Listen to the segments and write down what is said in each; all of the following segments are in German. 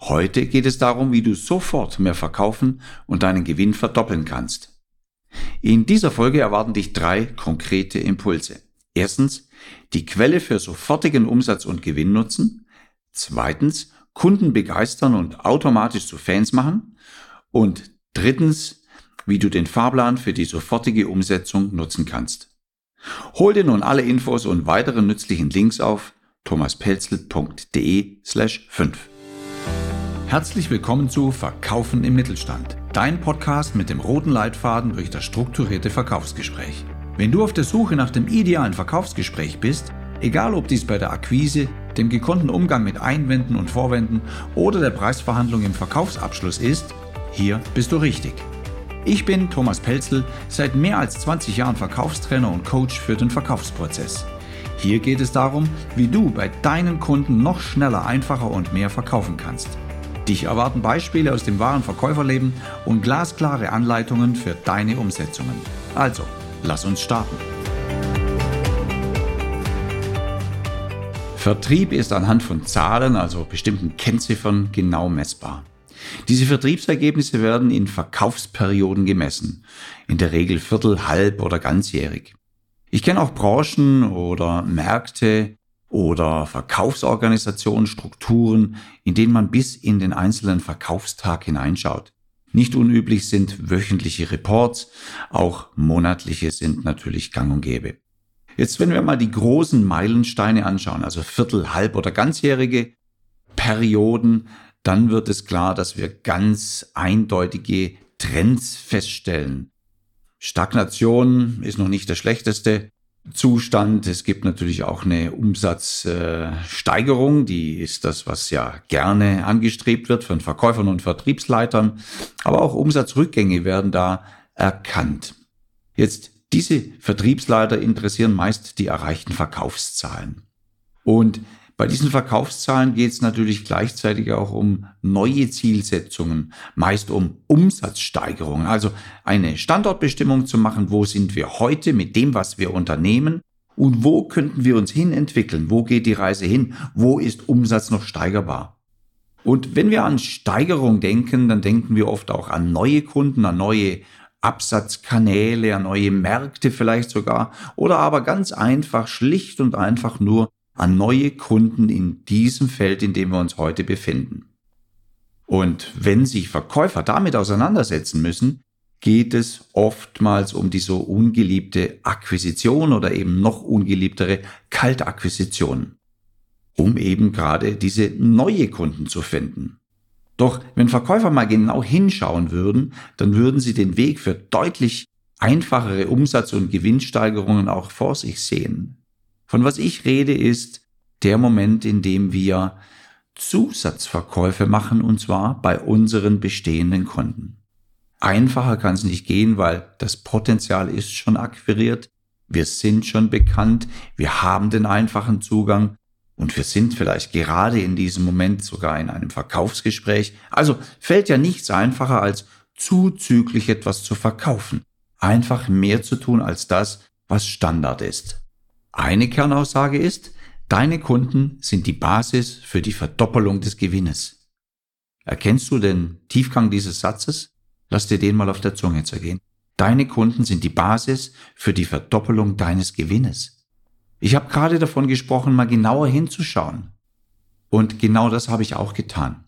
Heute geht es darum, wie du sofort mehr verkaufen und deinen Gewinn verdoppeln kannst. In dieser Folge erwarten dich drei konkrete Impulse. Erstens, die Quelle für sofortigen Umsatz und Gewinn nutzen. Zweitens, Kunden begeistern und automatisch zu Fans machen. Und drittens, wie du den Fahrplan für die sofortige Umsetzung nutzen kannst. Hol dir nun alle Infos und weitere nützlichen Links auf thomaspelzel.de slash 5. Herzlich willkommen zu Verkaufen im Mittelstand, dein Podcast mit dem roten Leitfaden durch das strukturierte Verkaufsgespräch. Wenn du auf der Suche nach dem idealen Verkaufsgespräch bist, egal ob dies bei der Akquise, dem gekonnten Umgang mit Einwänden und Vorwänden oder der Preisverhandlung im Verkaufsabschluss ist, hier bist du richtig. Ich bin Thomas Pelzel, seit mehr als 20 Jahren Verkaufstrainer und Coach für den Verkaufsprozess. Hier geht es darum, wie du bei deinen Kunden noch schneller, einfacher und mehr verkaufen kannst. Dich erwarten Beispiele aus dem wahren Verkäuferleben und glasklare Anleitungen für deine Umsetzungen. Also, lass uns starten. Vertrieb ist anhand von Zahlen, also bestimmten Kennziffern, genau messbar. Diese Vertriebsergebnisse werden in Verkaufsperioden gemessen, in der Regel viertel, halb oder ganzjährig. Ich kenne auch Branchen oder Märkte, oder Verkaufsorganisationen, Strukturen, in denen man bis in den einzelnen Verkaufstag hineinschaut. Nicht unüblich sind wöchentliche Reports, auch monatliche sind natürlich gang und gäbe. Jetzt, wenn wir mal die großen Meilensteine anschauen, also Viertel, Halb- oder ganzjährige Perioden, dann wird es klar, dass wir ganz eindeutige Trends feststellen. Stagnation ist noch nicht das Schlechteste. Zustand. Es gibt natürlich auch eine Umsatzsteigerung, die ist das, was ja gerne angestrebt wird von Verkäufern und Vertriebsleitern. Aber auch Umsatzrückgänge werden da erkannt. Jetzt, diese Vertriebsleiter interessieren meist die erreichten Verkaufszahlen. Und bei diesen Verkaufszahlen geht es natürlich gleichzeitig auch um neue Zielsetzungen, meist um Umsatzsteigerungen, also eine Standortbestimmung zu machen, wo sind wir heute mit dem, was wir unternehmen und wo könnten wir uns hin entwickeln, wo geht die Reise hin, wo ist Umsatz noch steigerbar. Und wenn wir an Steigerung denken, dann denken wir oft auch an neue Kunden, an neue Absatzkanäle, an neue Märkte vielleicht sogar oder aber ganz einfach, schlicht und einfach nur an neue Kunden in diesem Feld, in dem wir uns heute befinden. Und wenn sich Verkäufer damit auseinandersetzen müssen, geht es oftmals um die so ungeliebte Akquisition oder eben noch ungeliebtere Kaltakquisition, um eben gerade diese neue Kunden zu finden. Doch wenn Verkäufer mal genau hinschauen würden, dann würden sie den Weg für deutlich einfachere Umsatz- und Gewinnsteigerungen auch vor sich sehen. Von was ich rede, ist der Moment, in dem wir Zusatzverkäufe machen, und zwar bei unseren bestehenden Kunden. Einfacher kann es nicht gehen, weil das Potenzial ist schon akquiriert, wir sind schon bekannt, wir haben den einfachen Zugang und wir sind vielleicht gerade in diesem Moment sogar in einem Verkaufsgespräch. Also fällt ja nichts einfacher als zuzüglich etwas zu verkaufen. Einfach mehr zu tun als das, was Standard ist. Eine Kernaussage ist, deine Kunden sind die Basis für die Verdoppelung des Gewinnes. Erkennst du den Tiefgang dieses Satzes? Lass dir den mal auf der Zunge zergehen. Deine Kunden sind die Basis für die Verdoppelung deines Gewinnes. Ich habe gerade davon gesprochen, mal genauer hinzuschauen. Und genau das habe ich auch getan.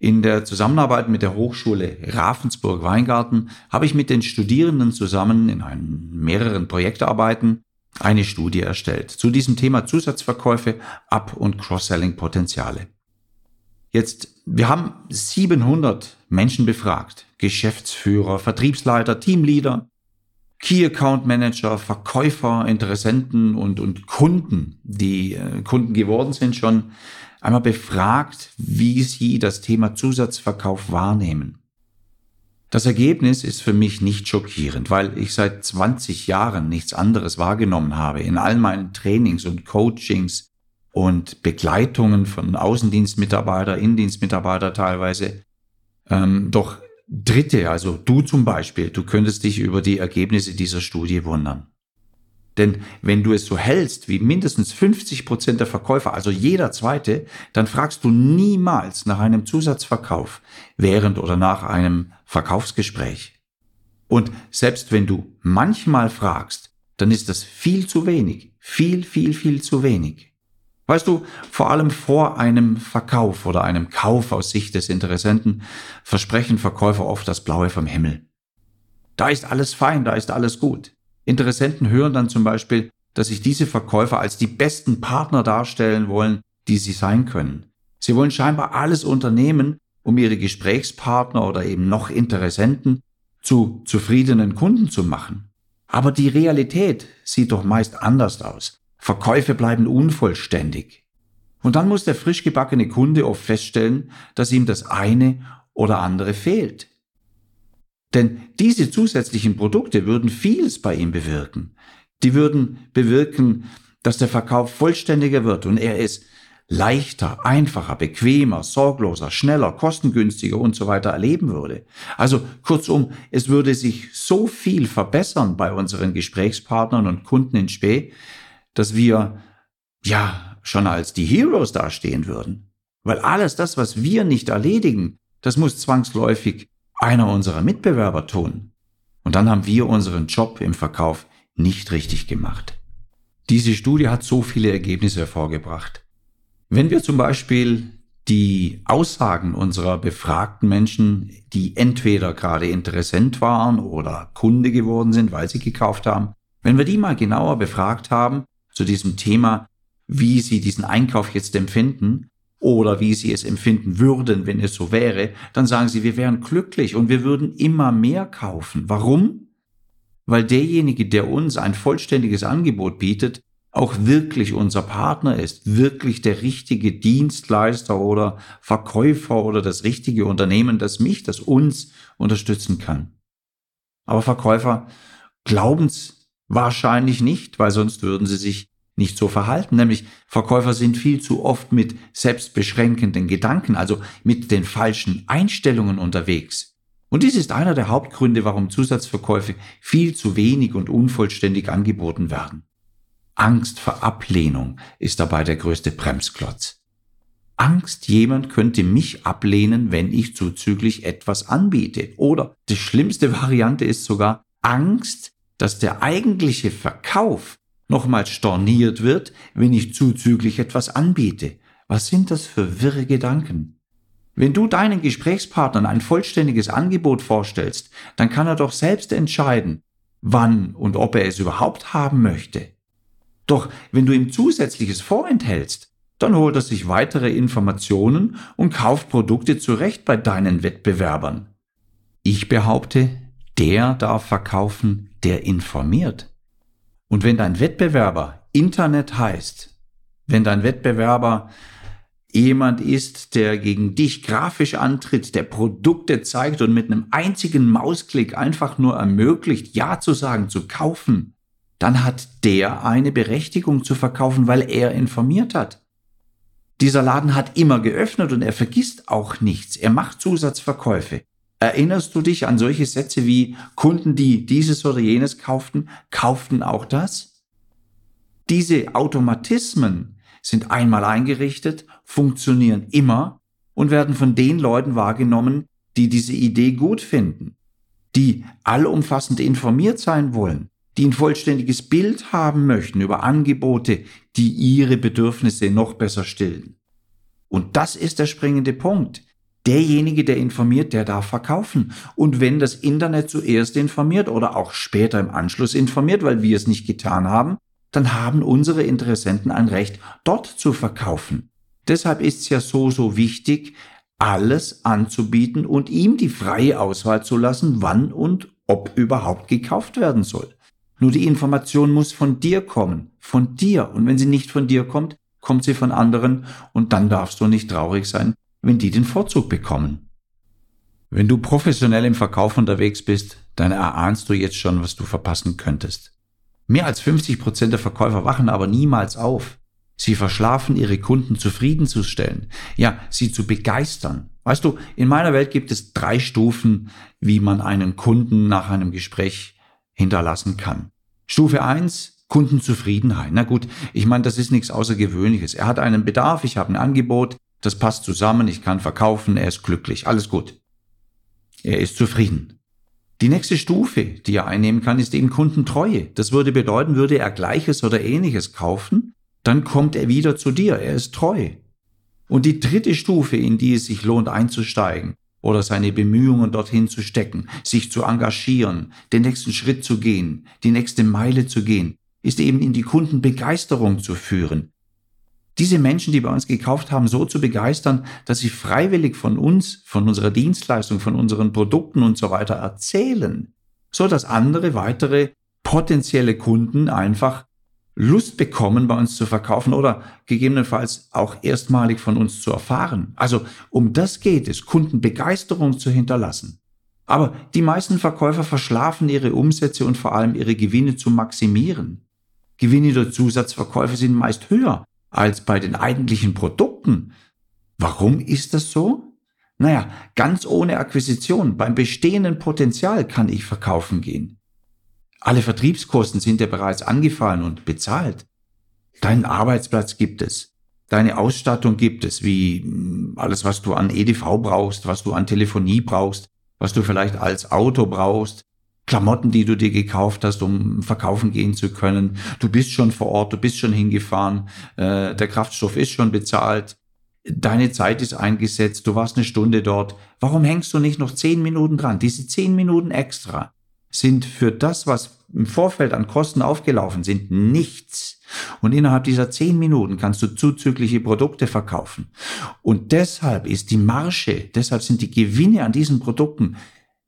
In der Zusammenarbeit mit der Hochschule Ravensburg-Weingarten habe ich mit den Studierenden zusammen in mehreren Projektarbeiten eine Studie erstellt zu diesem Thema Zusatzverkäufe, Up- und Cross-Selling-Potenziale. Jetzt, wir haben 700 Menschen befragt, Geschäftsführer, Vertriebsleiter, Teamleader, Key Account Manager, Verkäufer, Interessenten und, und Kunden, die äh, Kunden geworden sind, schon einmal befragt, wie sie das Thema Zusatzverkauf wahrnehmen. Das Ergebnis ist für mich nicht schockierend, weil ich seit 20 Jahren nichts anderes wahrgenommen habe in all meinen Trainings und Coachings und Begleitungen von Außendienstmitarbeiter, Indienstmitarbeiter teilweise. Ähm, doch Dritte, also du zum Beispiel, du könntest dich über die Ergebnisse dieser Studie wundern. Denn wenn du es so hältst wie mindestens 50 Prozent der Verkäufer, also jeder zweite, dann fragst du niemals nach einem Zusatzverkauf während oder nach einem Verkaufsgespräch. Und selbst wenn du manchmal fragst, dann ist das viel zu wenig. Viel, viel, viel zu wenig. Weißt du, vor allem vor einem Verkauf oder einem Kauf aus Sicht des Interessenten versprechen Verkäufer oft das Blaue vom Himmel. Da ist alles fein, da ist alles gut. Interessenten hören dann zum Beispiel, dass sich diese Verkäufer als die besten Partner darstellen wollen, die sie sein können. Sie wollen scheinbar alles unternehmen, um ihre Gesprächspartner oder eben noch Interessenten zu zufriedenen Kunden zu machen. Aber die Realität sieht doch meist anders aus. Verkäufe bleiben unvollständig. Und dann muss der frisch gebackene Kunde oft feststellen, dass ihm das eine oder andere fehlt. Denn diese zusätzlichen Produkte würden vieles bei ihm bewirken. Die würden bewirken, dass der Verkauf vollständiger wird und er es leichter, einfacher, bequemer, sorgloser, schneller, kostengünstiger und so weiter erleben würde. Also kurzum, es würde sich so viel verbessern bei unseren Gesprächspartnern und Kunden in Spee, dass wir ja schon als die Heroes dastehen würden. Weil alles das, was wir nicht erledigen, das muss zwangsläufig einer unserer Mitbewerber tun. Und dann haben wir unseren Job im Verkauf nicht richtig gemacht. Diese Studie hat so viele Ergebnisse hervorgebracht. Wenn wir zum Beispiel die Aussagen unserer befragten Menschen, die entweder gerade Interessent waren oder Kunde geworden sind, weil sie gekauft haben, wenn wir die mal genauer befragt haben zu diesem Thema, wie sie diesen Einkauf jetzt empfinden, oder wie sie es empfinden würden, wenn es so wäre, dann sagen sie, wir wären glücklich und wir würden immer mehr kaufen. Warum? Weil derjenige, der uns ein vollständiges Angebot bietet, auch wirklich unser Partner ist, wirklich der richtige Dienstleister oder Verkäufer oder das richtige Unternehmen, das mich, das uns unterstützen kann. Aber Verkäufer glauben es wahrscheinlich nicht, weil sonst würden sie sich nicht so verhalten, nämlich Verkäufer sind viel zu oft mit selbstbeschränkenden Gedanken, also mit den falschen Einstellungen unterwegs. Und dies ist einer der Hauptgründe, warum Zusatzverkäufe viel zu wenig und unvollständig angeboten werden. Angst vor Ablehnung ist dabei der größte Bremsklotz. Angst, jemand könnte mich ablehnen, wenn ich zuzüglich etwas anbiete. Oder die schlimmste Variante ist sogar Angst, dass der eigentliche Verkauf nochmals storniert wird, wenn ich zuzüglich etwas anbiete. Was sind das für wirre Gedanken? Wenn du deinen Gesprächspartnern ein vollständiges Angebot vorstellst, dann kann er doch selbst entscheiden, wann und ob er es überhaupt haben möchte. Doch wenn du ihm zusätzliches vorenthältst, dann holt er sich weitere Informationen und kauft Produkte zurecht bei deinen Wettbewerbern. Ich behaupte, der darf verkaufen, der informiert. Und wenn dein Wettbewerber Internet heißt, wenn dein Wettbewerber jemand ist, der gegen dich grafisch antritt, der Produkte zeigt und mit einem einzigen Mausklick einfach nur ermöglicht, Ja zu sagen, zu kaufen, dann hat der eine Berechtigung zu verkaufen, weil er informiert hat. Dieser Laden hat immer geöffnet und er vergisst auch nichts. Er macht Zusatzverkäufe. Erinnerst du dich an solche Sätze wie Kunden, die dieses oder jenes kauften, kauften auch das? Diese Automatismen sind einmal eingerichtet, funktionieren immer und werden von den Leuten wahrgenommen, die diese Idee gut finden, die allumfassend informiert sein wollen, die ein vollständiges Bild haben möchten über Angebote, die ihre Bedürfnisse noch besser stillen. Und das ist der springende Punkt. Derjenige, der informiert, der darf verkaufen. Und wenn das Internet zuerst informiert oder auch später im Anschluss informiert, weil wir es nicht getan haben, dann haben unsere Interessenten ein Recht, dort zu verkaufen. Deshalb ist es ja so, so wichtig, alles anzubieten und ihm die freie Auswahl zu lassen, wann und ob überhaupt gekauft werden soll. Nur die Information muss von dir kommen, von dir. Und wenn sie nicht von dir kommt, kommt sie von anderen und dann darfst du nicht traurig sein, wenn die den Vorzug bekommen. Wenn du professionell im Verkauf unterwegs bist, dann erahnst du jetzt schon, was du verpassen könntest. Mehr als 50 Prozent der Verkäufer wachen aber niemals auf. Sie verschlafen, ihre Kunden zufriedenzustellen, ja, sie zu begeistern. Weißt du, in meiner Welt gibt es drei Stufen, wie man einen Kunden nach einem Gespräch hinterlassen kann. Stufe eins Kundenzufriedenheit. Na gut, ich meine, das ist nichts Außergewöhnliches. Er hat einen Bedarf, ich habe ein Angebot, das passt zusammen, ich kann verkaufen, er ist glücklich, alles gut. Er ist zufrieden. Die nächste Stufe, die er einnehmen kann, ist eben Kundentreue. Das würde bedeuten, würde er Gleiches oder Ähnliches kaufen, dann kommt er wieder zu dir, er ist treu. Und die dritte Stufe, in die es sich lohnt einzusteigen oder seine Bemühungen dorthin zu stecken, sich zu engagieren, den nächsten Schritt zu gehen, die nächste Meile zu gehen, ist eben in die Kundenbegeisterung zu führen. Diese Menschen, die bei uns gekauft haben, so zu begeistern, dass sie freiwillig von uns, von unserer Dienstleistung, von unseren Produkten und so weiter erzählen, so dass andere weitere potenzielle Kunden einfach Lust bekommen, bei uns zu verkaufen oder gegebenenfalls auch erstmalig von uns zu erfahren. Also um das geht es, Kundenbegeisterung zu hinterlassen. Aber die meisten Verkäufer verschlafen ihre Umsätze und vor allem ihre Gewinne zu maximieren. Gewinne durch Zusatzverkäufe sind meist höher als bei den eigentlichen Produkten. Warum ist das so? Naja, ganz ohne Akquisition, beim bestehenden Potenzial kann ich verkaufen gehen. Alle Vertriebskosten sind ja bereits angefallen und bezahlt. Deinen Arbeitsplatz gibt es. Deine Ausstattung gibt es, wie hm, alles, was du an EDV brauchst, was du an Telefonie brauchst, was du vielleicht als Auto brauchst, Klamotten, die du dir gekauft hast, um verkaufen gehen zu können. Du bist schon vor Ort, du bist schon hingefahren, äh, der Kraftstoff ist schon bezahlt, deine Zeit ist eingesetzt, du warst eine Stunde dort. Warum hängst du nicht noch zehn Minuten dran? Diese zehn Minuten extra sind für das, was im Vorfeld an Kosten aufgelaufen sind, nichts. Und innerhalb dieser zehn Minuten kannst du zuzügliche Produkte verkaufen. Und deshalb ist die Marge, deshalb sind die Gewinne an diesen Produkten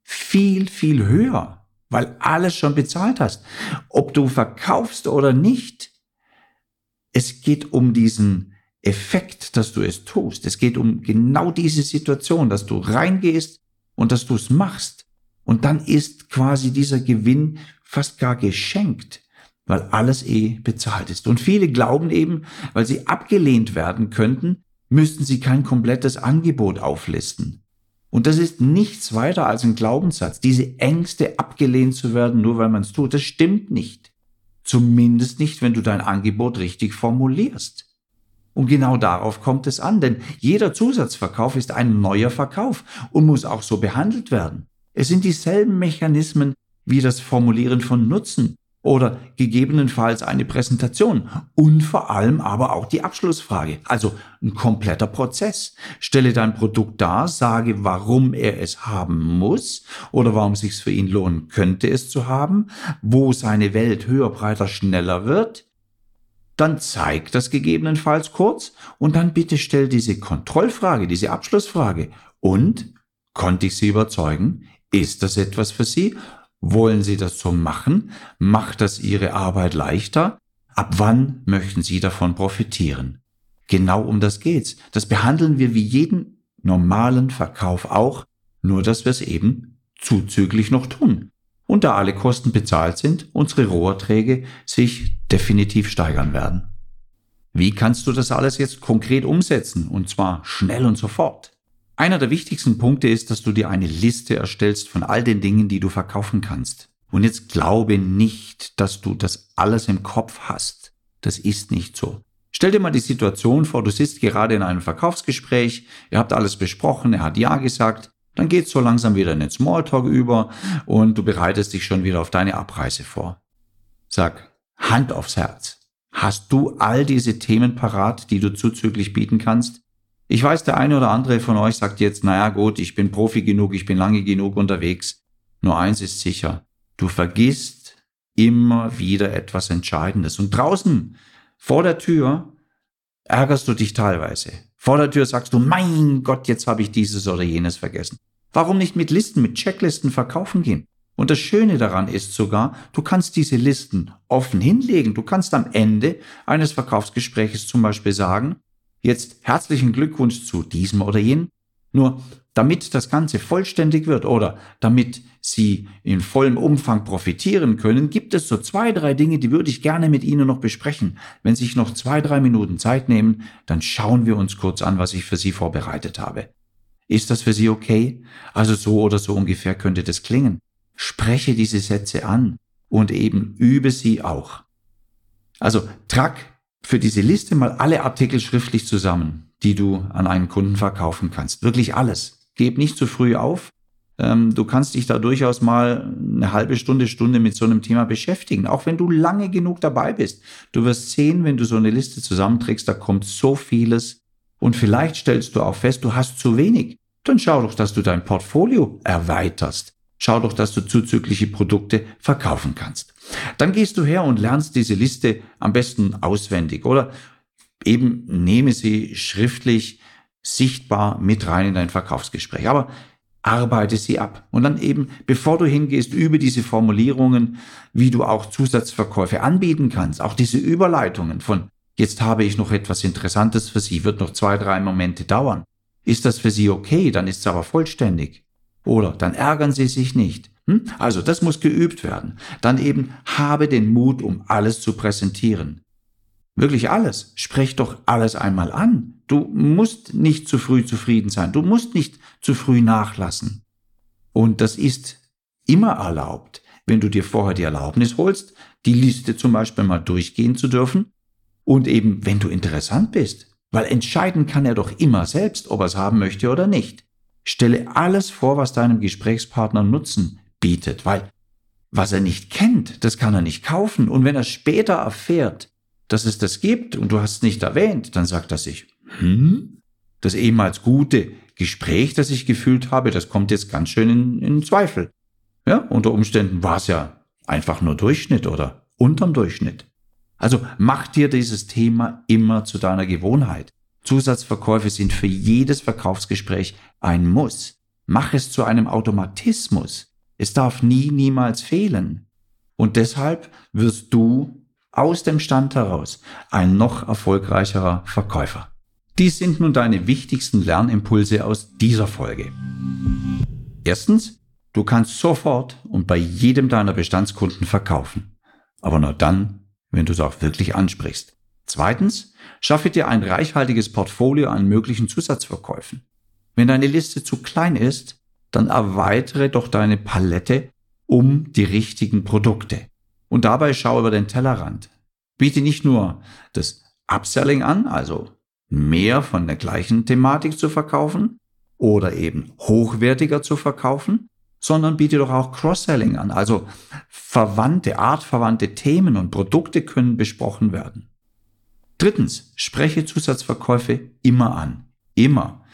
viel, viel höher weil alles schon bezahlt hast. Ob du verkaufst oder nicht, es geht um diesen Effekt, dass du es tust. Es geht um genau diese Situation, dass du reingehst und dass du es machst. Und dann ist quasi dieser Gewinn fast gar geschenkt, weil alles eh bezahlt ist. Und viele glauben eben, weil sie abgelehnt werden könnten, müssten sie kein komplettes Angebot auflisten. Und das ist nichts weiter als ein Glaubenssatz. Diese Ängste, abgelehnt zu werden, nur weil man es tut, das stimmt nicht. Zumindest nicht, wenn du dein Angebot richtig formulierst. Und genau darauf kommt es an, denn jeder Zusatzverkauf ist ein neuer Verkauf und muss auch so behandelt werden. Es sind dieselben Mechanismen wie das Formulieren von Nutzen, oder gegebenenfalls eine Präsentation und vor allem aber auch die Abschlussfrage. Also ein kompletter Prozess. Stelle dein Produkt dar, sage, warum er es haben muss oder warum es sich für ihn lohnen könnte, es zu haben, wo seine Welt höher, breiter, schneller wird. Dann zeig das gegebenenfalls kurz und dann bitte stell diese Kontrollfrage, diese Abschlussfrage. Und konnte ich Sie überzeugen? Ist das etwas für Sie? Wollen Sie das so machen? Macht das Ihre Arbeit leichter? Ab wann möchten Sie davon profitieren? Genau um das geht's. Das behandeln wir wie jeden normalen Verkauf auch, nur dass wir es eben zuzüglich noch tun. Und da alle Kosten bezahlt sind, unsere Roherträge sich definitiv steigern werden. Wie kannst du das alles jetzt konkret umsetzen? Und zwar schnell und sofort. Einer der wichtigsten Punkte ist, dass du dir eine Liste erstellst von all den Dingen, die du verkaufen kannst. Und jetzt glaube nicht, dass du das alles im Kopf hast. Das ist nicht so. Stell dir mal die Situation vor, du sitzt gerade in einem Verkaufsgespräch, ihr habt alles besprochen, er hat Ja gesagt, dann geht's so langsam wieder in den Smalltalk über und du bereitest dich schon wieder auf deine Abreise vor. Sag, Hand aufs Herz. Hast du all diese Themen parat, die du zuzüglich bieten kannst? Ich weiß, der eine oder andere von euch sagt jetzt, naja gut, ich bin Profi genug, ich bin lange genug unterwegs. Nur eins ist sicher, du vergisst immer wieder etwas Entscheidendes. Und draußen, vor der Tür, ärgerst du dich teilweise. Vor der Tür sagst du, mein Gott, jetzt habe ich dieses oder jenes vergessen. Warum nicht mit Listen, mit Checklisten verkaufen gehen? Und das Schöne daran ist sogar, du kannst diese Listen offen hinlegen. Du kannst am Ende eines Verkaufsgespräches zum Beispiel sagen, Jetzt herzlichen Glückwunsch zu diesem oder jenem. Nur damit das Ganze vollständig wird oder damit Sie in vollem Umfang profitieren können, gibt es so zwei, drei Dinge, die würde ich gerne mit Ihnen noch besprechen. Wenn Sie sich noch zwei, drei Minuten Zeit nehmen, dann schauen wir uns kurz an, was ich für Sie vorbereitet habe. Ist das für Sie okay? Also so oder so ungefähr könnte das klingen. Spreche diese Sätze an und eben übe sie auch. Also trag für diese Liste mal alle Artikel schriftlich zusammen, die du an einen Kunden verkaufen kannst. Wirklich alles. Geb nicht zu früh auf. Ähm, du kannst dich da durchaus mal eine halbe Stunde, Stunde mit so einem Thema beschäftigen, auch wenn du lange genug dabei bist. Du wirst sehen, wenn du so eine Liste zusammenträgst, da kommt so vieles. Und vielleicht stellst du auch fest, du hast zu wenig. Dann schau doch, dass du dein Portfolio erweiterst. Schau doch, dass du zuzügliche Produkte verkaufen kannst. Dann gehst du her und lernst diese Liste am besten auswendig oder eben nehme sie schriftlich sichtbar mit rein in dein Verkaufsgespräch. Aber arbeite sie ab. Und dann eben, bevor du hingehst, über diese Formulierungen, wie du auch Zusatzverkäufe anbieten kannst, auch diese Überleitungen von, jetzt habe ich noch etwas Interessantes für Sie, wird noch zwei, drei Momente dauern. Ist das für Sie okay? Dann ist es aber vollständig. Oder dann ärgern Sie sich nicht. Hm? Also das muss geübt werden. Dann eben habe den Mut, um alles zu präsentieren. Wirklich alles. Sprech doch alles einmal an. Du musst nicht zu früh zufrieden sein. Du musst nicht zu früh nachlassen. Und das ist immer erlaubt, wenn du dir vorher die Erlaubnis holst, die Liste zum Beispiel mal durchgehen zu dürfen. Und eben, wenn du interessant bist. Weil entscheiden kann er doch immer selbst, ob er es haben möchte oder nicht. Stelle alles vor, was deinem Gesprächspartner Nutzen bietet, weil was er nicht kennt, das kann er nicht kaufen. Und wenn er später erfährt, dass es das gibt und du hast es nicht erwähnt, dann sagt er sich, hm, das ehemals gute Gespräch, das ich gefühlt habe, das kommt jetzt ganz schön in, in Zweifel. Ja, unter Umständen war es ja einfach nur Durchschnitt oder unterm Durchschnitt. Also mach dir dieses Thema immer zu deiner Gewohnheit. Zusatzverkäufe sind für jedes Verkaufsgespräch ein Muss. Mach es zu einem Automatismus. Es darf nie, niemals fehlen. Und deshalb wirst du aus dem Stand heraus ein noch erfolgreicherer Verkäufer. Dies sind nun deine wichtigsten Lernimpulse aus dieser Folge. Erstens, du kannst sofort und bei jedem deiner Bestandskunden verkaufen. Aber nur dann, wenn du es auch wirklich ansprichst. Zweitens, schaffe dir ein reichhaltiges Portfolio an möglichen Zusatzverkäufen. Wenn deine Liste zu klein ist, dann erweitere doch deine Palette um die richtigen Produkte. Und dabei schau über den Tellerrand. Biete nicht nur das Upselling an, also mehr von der gleichen Thematik zu verkaufen oder eben hochwertiger zu verkaufen, sondern biete doch auch Cross-Selling an, also verwandte, artverwandte Themen und Produkte können besprochen werden. Drittens, spreche Zusatzverkäufe immer an. Immer.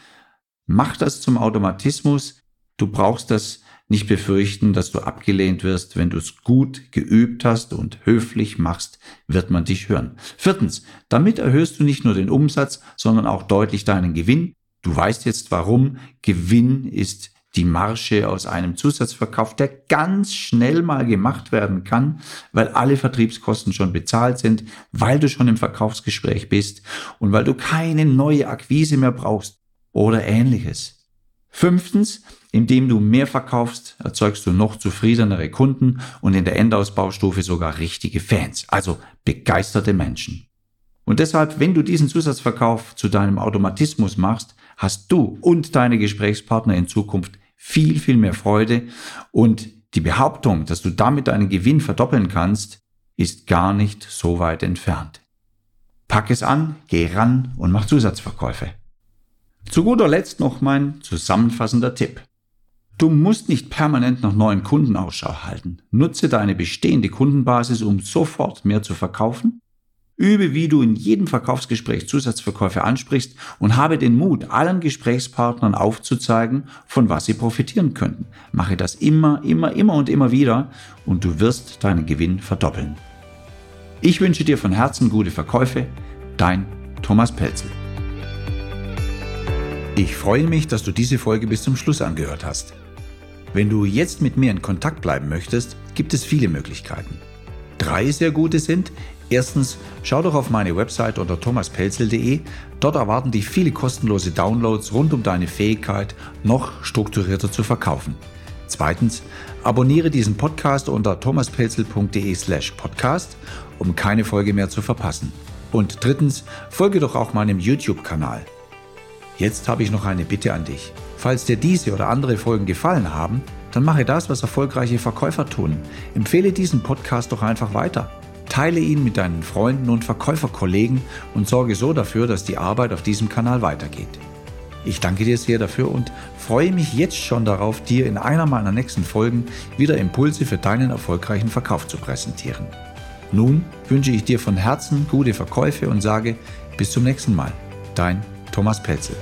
Mach das zum Automatismus. Du brauchst das nicht befürchten, dass du abgelehnt wirst. Wenn du es gut geübt hast und höflich machst, wird man dich hören. Viertens, damit erhöhst du nicht nur den Umsatz, sondern auch deutlich deinen Gewinn. Du weißt jetzt warum. Gewinn ist die Marsche aus einem Zusatzverkauf, der ganz schnell mal gemacht werden kann, weil alle Vertriebskosten schon bezahlt sind, weil du schon im Verkaufsgespräch bist und weil du keine neue Akquise mehr brauchst oder ähnliches. Fünftens, indem du mehr verkaufst, erzeugst du noch zufriedenere Kunden und in der Endausbaustufe sogar richtige Fans, also begeisterte Menschen. Und deshalb, wenn du diesen Zusatzverkauf zu deinem Automatismus machst, hast du und deine Gesprächspartner in Zukunft viel, viel mehr Freude und die Behauptung, dass du damit deinen Gewinn verdoppeln kannst, ist gar nicht so weit entfernt. Pack es an, geh ran und mach Zusatzverkäufe. Zu guter Letzt noch mein zusammenfassender Tipp. Du musst nicht permanent nach neuen Kunden Ausschau halten. Nutze deine bestehende Kundenbasis, um sofort mehr zu verkaufen Übe, wie du in jedem Verkaufsgespräch Zusatzverkäufe ansprichst und habe den Mut, allen Gesprächspartnern aufzuzeigen, von was sie profitieren könnten. Mache das immer, immer, immer und immer wieder und du wirst deinen Gewinn verdoppeln. Ich wünsche dir von Herzen gute Verkäufe. Dein Thomas Pelzel. Ich freue mich, dass du diese Folge bis zum Schluss angehört hast. Wenn du jetzt mit mir in Kontakt bleiben möchtest, gibt es viele Möglichkeiten. Drei sehr gute sind, Erstens, schau doch auf meine Website unter thomaspelzel.de. Dort erwarten dich viele kostenlose Downloads rund um deine Fähigkeit, noch strukturierter zu verkaufen. Zweitens, abonniere diesen Podcast unter thomaspelzel.de/slash podcast, um keine Folge mehr zu verpassen. Und drittens, folge doch auch meinem YouTube-Kanal. Jetzt habe ich noch eine Bitte an dich. Falls dir diese oder andere Folgen gefallen haben, dann mache das, was erfolgreiche Verkäufer tun. Empfehle diesen Podcast doch einfach weiter. Teile ihn mit deinen Freunden und Verkäuferkollegen und sorge so dafür, dass die Arbeit auf diesem Kanal weitergeht. Ich danke dir sehr dafür und freue mich jetzt schon darauf, dir in einer meiner nächsten Folgen wieder Impulse für deinen erfolgreichen Verkauf zu präsentieren. Nun wünsche ich dir von Herzen gute Verkäufe und sage bis zum nächsten Mal. Dein Thomas Pelzel.